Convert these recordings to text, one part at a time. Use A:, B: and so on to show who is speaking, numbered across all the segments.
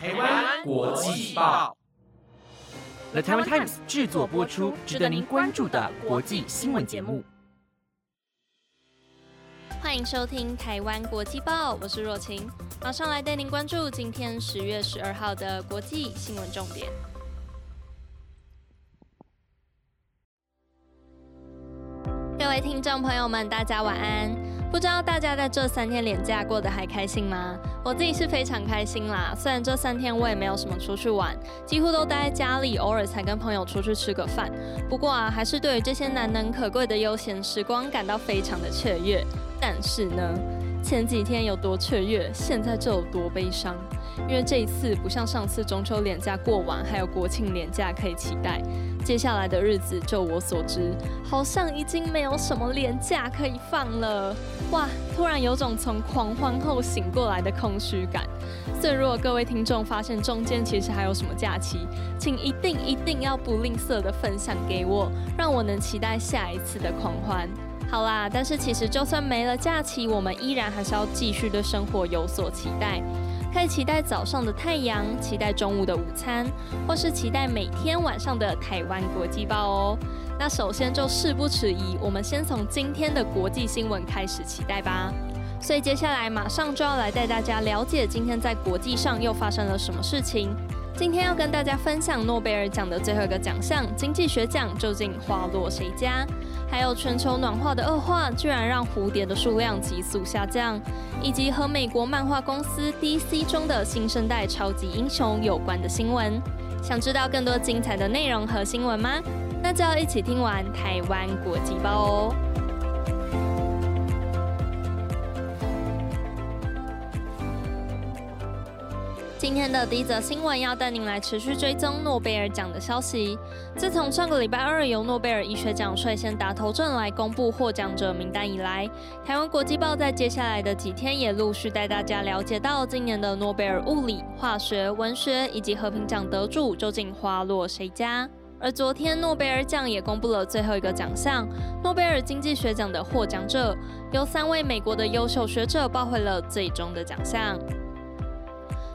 A: 台湾国际报，The Taiwan Times 制作播出，值得您关注的国际新闻节目。
B: 欢迎收听台湾国际报，我是若晴，马上来带您关注今天十月十二号的国际新闻重点。各位听众朋友们，大家晚安。不知道大家在这三天连假过得还开心吗？我自己是非常开心啦。虽然这三天我也没有什么出去玩，几乎都待在家里，偶尔才跟朋友出去吃个饭。不过啊，还是对于这些难能可贵的悠闲时光感到非常的雀跃。但是呢，前几天有多雀跃，现在就有多悲伤。因为这一次不像上次中秋连假过完，还有国庆连假可以期待。接下来的日子，就我所知，好像已经没有什么连假可以放了。哇，突然有种从狂欢后醒过来的空虚感。所以，如果各位听众发现中间其实还有什么假期，请一定一定要不吝啬的分享给我，让我能期待下一次的狂欢。好啦，但是其实就算没了假期，我们依然还是要继续对生活有所期待。可以期待早上的太阳，期待中午的午餐，或是期待每天晚上的台湾国际报哦。那首先就事不迟疑，我们先从今天的国际新闻开始期待吧。所以接下来马上就要来带大家了解今天在国际上又发生了什么事情。今天要跟大家分享诺贝尔奖的最后一个奖项——经济学奖，究竟花落谁家？还有全球暖化的恶化，居然让蝴蝶的数量急速下降，以及和美国漫画公司 DC 中的新生代超级英雄有关的新闻。想知道更多精彩的内容和新闻吗？那就要一起听完台湾国际报哦。今天的第一则新闻要带您来持续追踪诺贝尔奖的消息。自从上个礼拜二由诺贝尔医学奖率先打头阵来公布获奖者名单以来，台湾国际报在接下来的几天也陆续带大家了解到今年的诺贝尔物理、化学、文学以及和平奖得主究竟花落谁家。而昨天诺贝尔奖也公布了最后一个奖项——诺贝尔经济学奖的获奖者，由三位美国的优秀学者抱回了最终的奖项。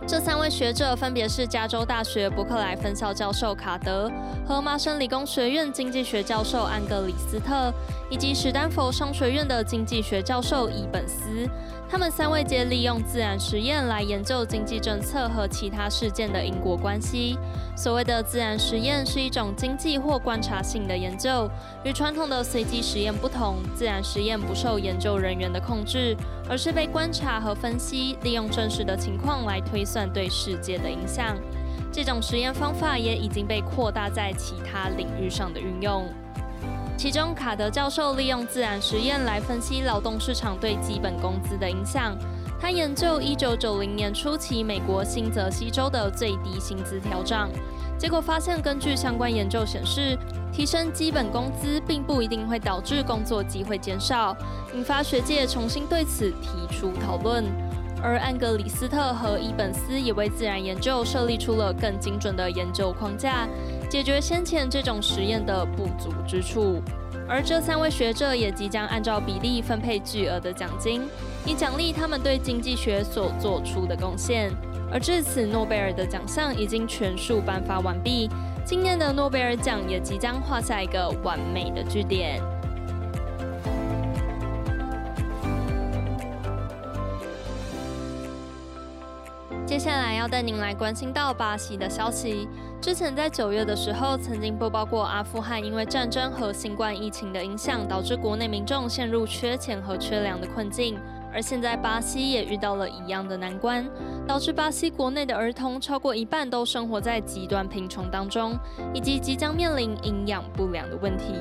B: 这三位学者分别是加州大学伯克莱分校教授卡德和麻省理工学院经济学教授安格里斯特，以及史丹佛商学院的经济学教授伊本斯。他们三位皆利用自然实验来研究经济政策和其他事件的因果关系。所谓的自然实验是一种经济或观察性的研究，与传统的随机实验不同。自然实验不受研究人员的控制，而是被观察和分析，利用真实的情况来推算对世界的影响。这种实验方法也已经被扩大在其他领域上的运用。其中，卡德教授利用自然实验来分析劳动市场对基本工资的影响。他研究1990年初期美国新泽西州的最低薪资调整，结果发现，根据相关研究显示，提升基本工资并不一定会导致工作机会减少，引发学界重新对此提出讨论。而安格里斯特和伊本斯也为自然研究设立出了更精准的研究框架，解决先前这种实验的不足之处。而这三位学者也即将按照比例分配巨额的奖金，以奖励他们对经济学所做出的贡献。而至此，诺贝尔的奖项已经全数颁发完毕，今年的诺贝尔奖也即将画下一个完美的句点。接下来要带您来关心到巴西的消息。之前在九月的时候，曾经播报过阿富汗因为战争和新冠疫情的影响，导致国内民众陷入缺钱和缺粮的困境。而现在巴西也遇到了一样的难关，导致巴西国内的儿童超过一半都生活在极端贫穷当中，以及即将面临营养不良的问题。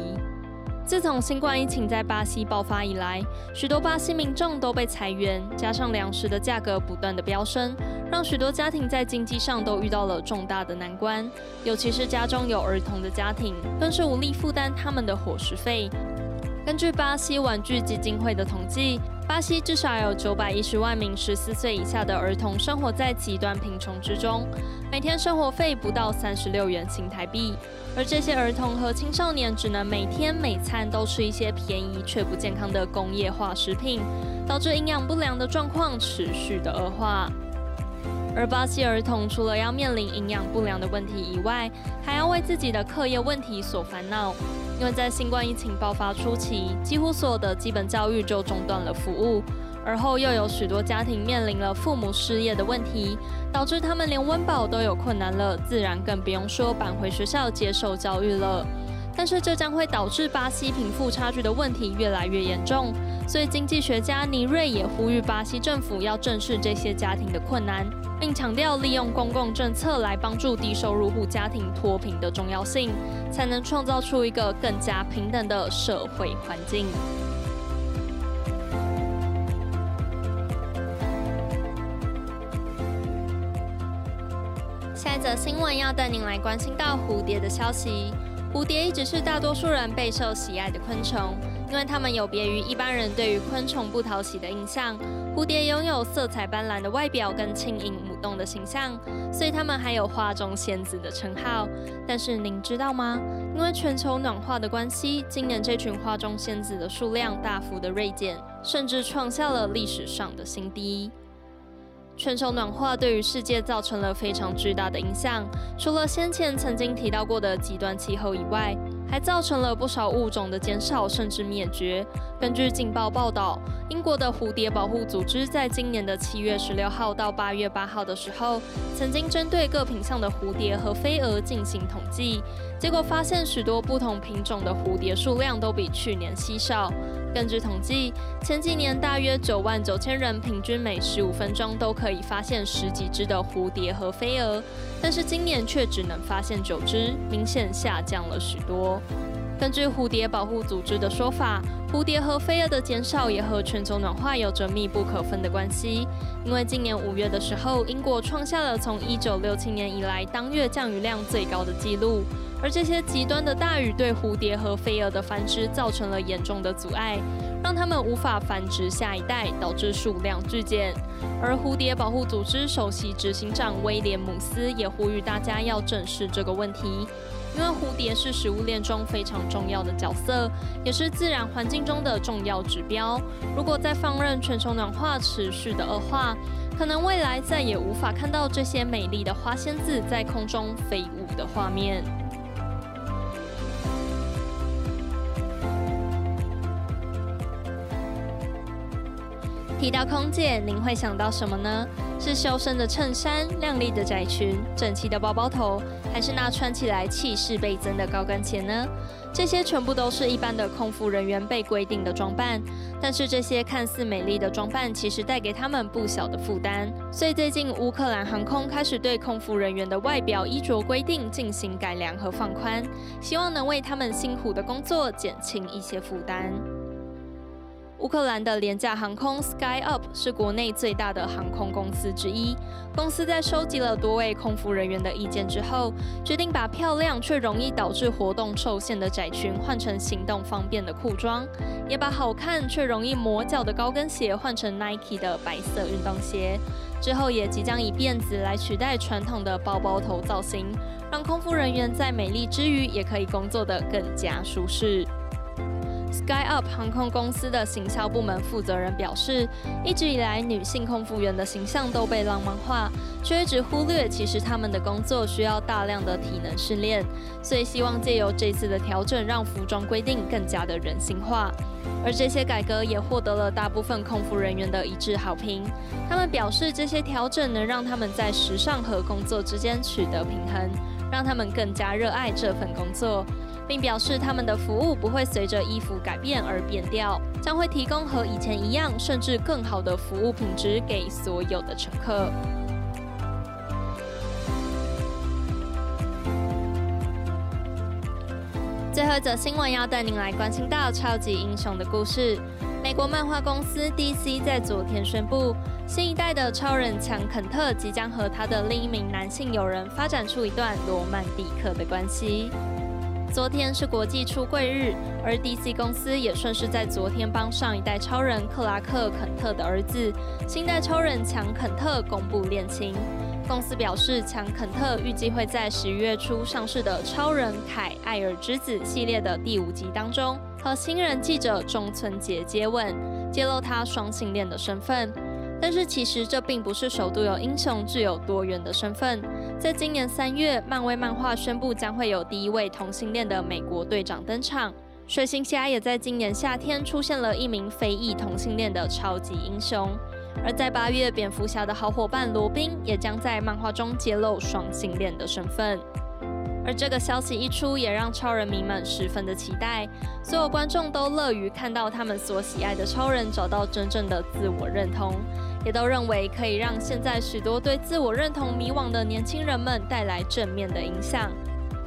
B: 自从新冠疫情在巴西爆发以来，许多巴西民众都被裁员，加上粮食的价格不断的飙升，让许多家庭在经济上都遇到了重大的难关。尤其是家中有儿童的家庭，更是无力负担他们的伙食费。根据巴西玩具基金会的统计，巴西至少有九百一十万名十四岁以下的儿童生活在极端贫穷之中，每天生活费不到三十六元新台币。而这些儿童和青少年只能每天每餐都吃一些便宜却不健康的工业化食品，导致营养不良的状况持续的恶化。而巴西儿童除了要面临营养不良的问题以外，还要为自己的课业问题所烦恼。因为在新冠疫情爆发初期，几乎所有的基本教育就中断了服务，而后又有许多家庭面临了父母失业的问题，导致他们连温饱都有困难了，自然更不用说返回学校接受教育了。但是这将会导致巴西贫富差距的问题越来越严重，所以经济学家尼瑞也呼吁巴西政府要正视这些家庭的困难，并强调利用公共政策来帮助低收入户家庭脱贫的重要性，才能创造出一个更加平等的社会环境。下一则新闻要带您来关心到蝴蝶的消息。蝴蝶一直是大多数人备受喜爱的昆虫，因为它们有别于一般人对于昆虫不讨喜的印象。蝴蝶拥有色彩斑斓的外表跟轻盈动的形象，所以他们还有花中仙子的称号。但是您知道吗？因为全球暖化的关系，今年这群花中仙子的数量大幅的锐减，甚至创下了历史上的新低。全球暖化对于世界造成了非常巨大的影响，除了先前曾经提到过的极端气候以外，还造成了不少物种的减少甚至灭绝。根据《劲报》报道，英国的蝴蝶保护组织在今年的七月十六号到八月八号的时候，曾经针对各品相的蝴蝶和飞蛾进行统计，结果发现许多不同品种的蝴蝶数量都比去年稀少。根据统计，前几年大约九万九千人平均每十五分钟都可以发现十几只的蝴蝶和飞蛾，但是今年却只能发现九只，明显下降了许多。根据蝴蝶保护组织的说法，蝴蝶和飞蛾的减少也和全球暖化有着密不可分的关系。因为今年五月的时候，英国创下了从一九六七年以来当月降雨量最高的纪录。而这些极端的大雨对蝴蝶和飞蛾的繁殖造成了严重的阻碍，让它们无法繁殖下一代，导致数量剧减。而蝴蝶保护组织首席执行长威廉姆斯也呼吁大家要正视这个问题，因为蝴蝶是食物链中非常重要的角色，也是自然环境中的重要指标。如果再放任全球暖化持续的恶化，可能未来再也无法看到这些美丽的花仙子在空中飞舞的画面。提到空姐，您会想到什么呢？是修身的衬衫、亮丽的窄裙、整齐的包包头，还是那穿起来气势倍增的高跟鞋呢？这些全部都是一般的空服人员被规定的装扮。但是这些看似美丽的装扮，其实带给他们不小的负担。所以最近乌克兰航空开始对空服人员的外表衣着规定进行改良和放宽，希望能为他们辛苦的工作减轻一些负担。乌克兰的廉价航空 Sky Up 是国内最大的航空公司之一。公司在收集了多位空服人员的意见之后，决定把漂亮却容易导致活动受限的窄裙换成行动方便的裤装，也把好看却容易磨脚的高跟鞋换成 Nike 的白色运动鞋。之后也即将以辫子来取代传统的包包头造型，让空服人员在美丽之余也可以工作得更加舒适。SkyUp 航空公司的行销部门负责人表示，一直以来女性空服员的形象都被浪漫化，却一直忽略其实他们的工作需要大量的体能训练。所以希望借由这次的调整，让服装规定更加的人性化。而这些改革也获得了大部分空服人员的一致好评。他们表示，这些调整能让他们在时尚和工作之间取得平衡，让他们更加热爱这份工作。并表示他们的服务不会随着衣服改变而变掉，将会提供和以前一样甚至更好的服务品质给所有的乘客。最后一则新闻要带您来关心到超级英雄的故事。美国漫画公司 DC 在昨天宣布，新一代的超人强肯特即将和他的另一名男性友人发展出一段罗曼蒂克的关系。昨天是国际出柜日，而 DC 公司也顺势在昨天帮上一代超人克拉克·肯特的儿子新代超人强·肯特公布恋情。公司表示，强·肯特预计会在十一月初上市的《超人凯艾尔之子》系列的第五集当中，和新人记者中村杰接吻，揭露他双性恋的身份。但是其实这并不是首度有英雄具有多元的身份。在今年三月，漫威漫画宣布将会有第一位同性恋的美国队长登场。水行侠也在今年夏天出现了一名非裔同性恋的超级英雄。而在八月，蝙蝠侠的好伙伴罗宾也将在漫画中揭露双性恋的身份。而这个消息一出，也让超人迷们十分的期待。所有观众都乐于看到他们所喜爱的超人找到真正的自我认同，也都认为可以让现在许多对自我认同迷惘的年轻人们带来正面的影响。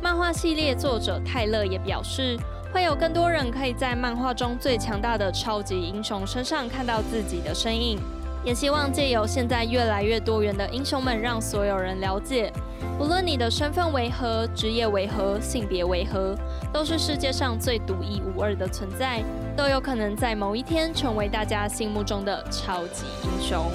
B: 漫画系列作者泰勒也表示，会有更多人可以在漫画中最强大的超级英雄身上看到自己的身影。也希望借由现在越来越多元的英雄们，让所有人了解，无论你的身份为何、职业为何、性别为何，都是世界上最独一无二的存在，都有可能在某一天成为大家心目中的超级英雄。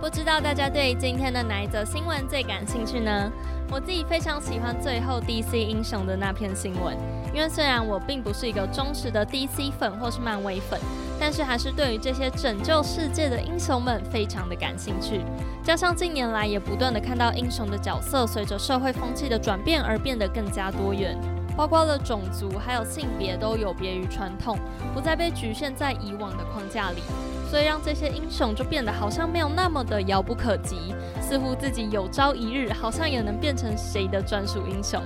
B: 不知道大家对今天的哪一则新闻最感兴趣呢？我自己非常喜欢最后 DC 英雄的那篇新闻，因为虽然我并不是一个忠实的 DC 粉或是漫威粉，但是还是对于这些拯救世界的英雄们非常的感兴趣。加上近年来也不断的看到英雄的角色随着社会风气的转变而变得更加多元，包括了种族还有性别都有别于传统，不再被局限在以往的框架里。所以让这些英雄就变得好像没有那么的遥不可及，似乎自己有朝一日好像也能变成谁的专属英雄。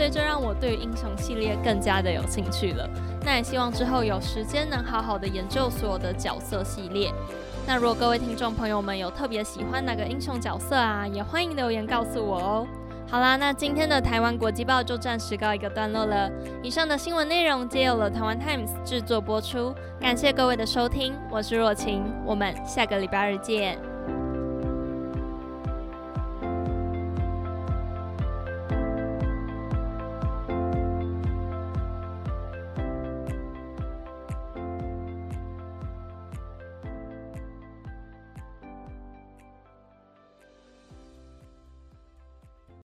B: 所以这让我对英雄系列更加的有兴趣了。那也希望之后有时间能好好的研究所有的角色系列。那如果各位听众朋友们有特别喜欢哪个英雄角色啊，也欢迎留言告诉我哦。好啦，那今天的台湾国际报就暂时告一个段落了。以上的新闻内容皆由了台湾 Times 制作播出，感谢各位的收听，我是若晴，我们下个礼拜二见。